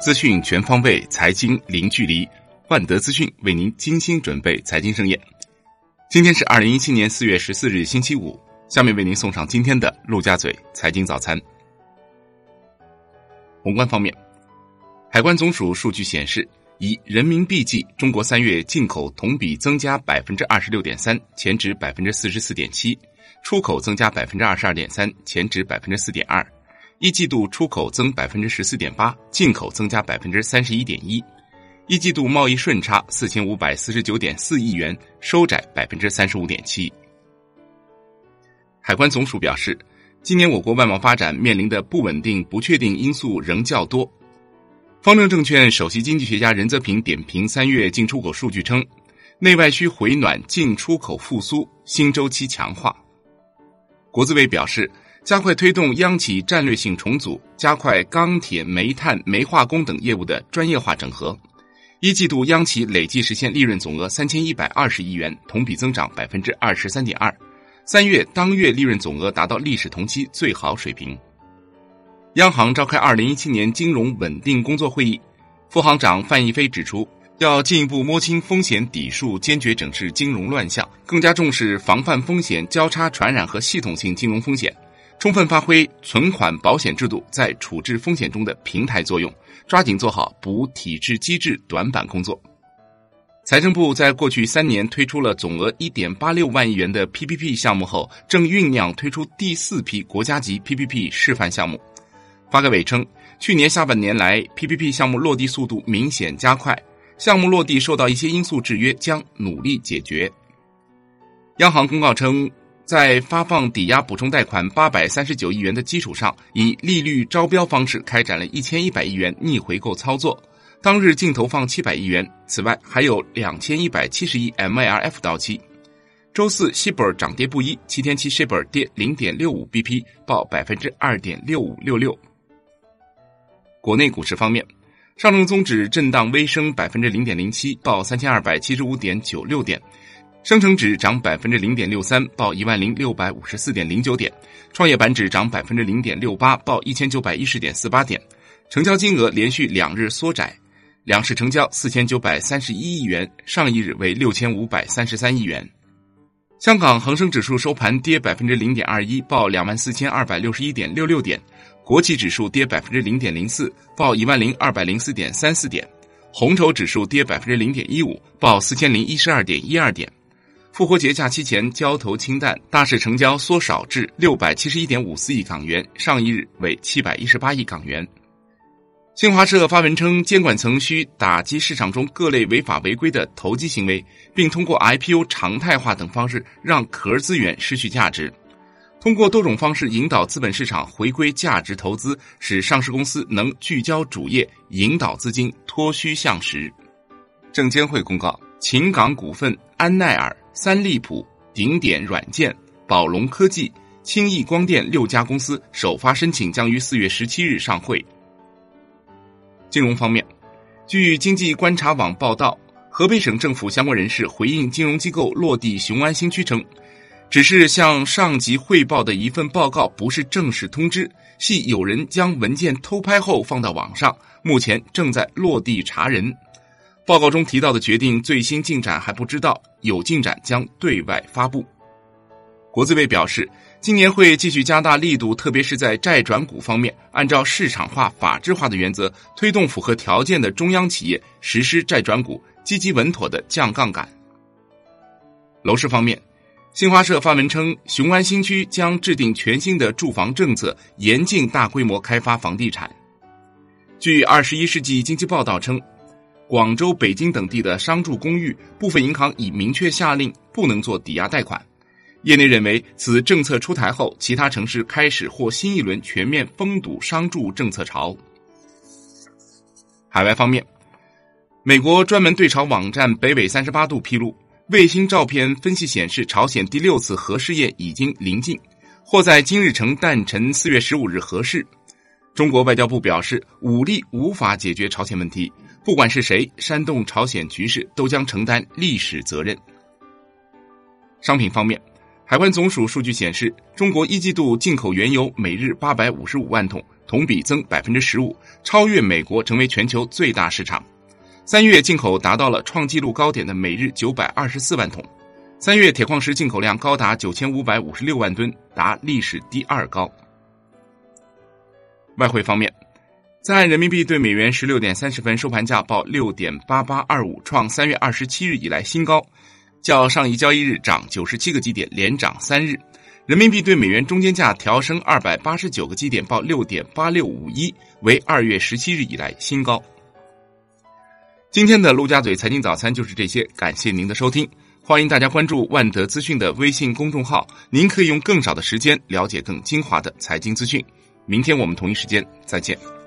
资讯全方位，财经零距离。万德资讯为您精心准备财经盛宴。今天是二零一七年四月十四日，星期五。下面为您送上今天的陆家嘴财经早餐。宏观方面，海关总署数据显示，以人民币计，中国三月进口同比增加百分之二十六点三，前值百分之四十四点七；出口增加百分之二十二点三，前值百分之四点二。一季度出口增百分之十四点八，进口增加百分之三十一点一，一季度贸易顺差四千五百四十九点四亿元，收窄百分之三十五点七。海关总署表示，今年我国外贸发展面临的不稳定、不确定因素仍较多。方正证券首席经济学家任泽平点评三月进出口数据称，内外需回暖，进出口复苏，新周期强化。国资委表示。加快推动央企战略性重组，加快钢铁、煤炭、煤化工等业务的专业化整合。一季度央企累计实现利润总额三千一百二十亿元，同比增长百分之二十三点二。三月当月利润总额达到历史同期最好水平。央行召开二零一七年金融稳定工作会议，副行长范一飞指出，要进一步摸清风险底数，坚决整治金融乱象，更加重视防范风险交叉传染和系统性金融风险。充分发挥存款保险制度在处置风险中的平台作用，抓紧做好补体制机制短板工作。财政部在过去三年推出了总额一点八六万亿元的 PPP 项目后，正酝酿推出第四批国家级 PPP 示范项目。发改委称，去年下半年来 PPP 项目落地速度明显加快，项目落地受到一些因素制约，将努力解决。央行公告称。在发放抵押补充贷款八百三十九亿元的基础上，以利率招标方式开展了一千一百亿元逆回购操作，当日净投放七百亿元。此外，还有两千一百七十亿 MLF 到期。周四，西本涨跌不一，七天期西本跌零点六五 BP，报百分之二点六五六六。国内股市方面，上证综指震荡微升百分之零点零七，报三千二百七十五点九六点。深成指涨百分之零点六三，报一万零六百五十四点零九点；创业板指涨百分之零点六八，报一千九百一十点四八点。成交金额连续两日缩窄，两市成交四千九百三十一亿元，上一日为六千五百三十三亿元。香港恒生指数收盘跌百分之零点二一，报两万四千二百六十一点六六点；国企指数跌百分之零点零四，报一万零二百零四点三四点；红筹指数跌百分之零点一五，报四千零一十二点一二点。复活节假期前交投清淡，大市成交缩少至六百七十一点五四亿港元，上一日为七百一十八亿港元。新华社发文称，监管层需打击市场中各类违法违规的投机行为，并通过 IPO 常态化等方式让壳资源失去价值，通过多种方式引导资本市场回归价值投资，使上市公司能聚焦主业，引导资金脱虚向实。证监会公告，秦港股份、安奈尔。三利普、顶点软件、宝龙科技、轻易光电六家公司首发申请将于四月十七日上会。金融方面，据经济观察网报道，河北省政府相关人士回应金融机构落地雄安新区称，只是向上级汇报的一份报告，不是正式通知，系有人将文件偷拍后放到网上，目前正在落地查人。报告中提到的决定最新进展还不知道，有进展将对外发布。国资委表示，今年会继续加大力度，特别是在债转股方面，按照市场化、法治化的原则，推动符合条件的中央企业实施债转股，积极稳妥的降杠杆。楼市方面，新华社发文称，雄安新区将制定全新的住房政策，严禁大规模开发房地产。据《二十一世纪经济报道》称。广州、北京等地的商住公寓，部分银行已明确下令不能做抵押贷款。业内认为，此政策出台后，其他城市开始或新一轮全面封堵商住政策潮。海外方面，美国专门对朝网站北纬三十八度披露，卫星照片分析显示，朝鲜第六次核试验已经临近，或在今日成诞辰四月十五日核试。中国外交部表示，武力无法解决朝鲜问题。不管是谁煽动朝鲜局势，都将承担历史责任。商品方面，海关总署数据显示，中国一季度进口原油每日八百五十五万桶，同比增百分之十五，超越美国成为全球最大市场。三月进口达到了创纪录高点的每日九百二十四万桶。三月铁矿石进口量高达九千五百五十六万吨，达历史第二高。外汇方面，在人民币对美元十六点三十分收盘价报六点八八二五，创三月二十七日以来新高，较上一交易日涨九十七个基点，连涨三日。人民币对美元中间价调升二百八十九个基点，报六点八六五一，为二月十七日以来新高。今天的陆家嘴财经早餐就是这些，感谢您的收听。欢迎大家关注万德资讯的微信公众号，您可以用更少的时间了解更精华的财经资讯。明天我们同一时间再见。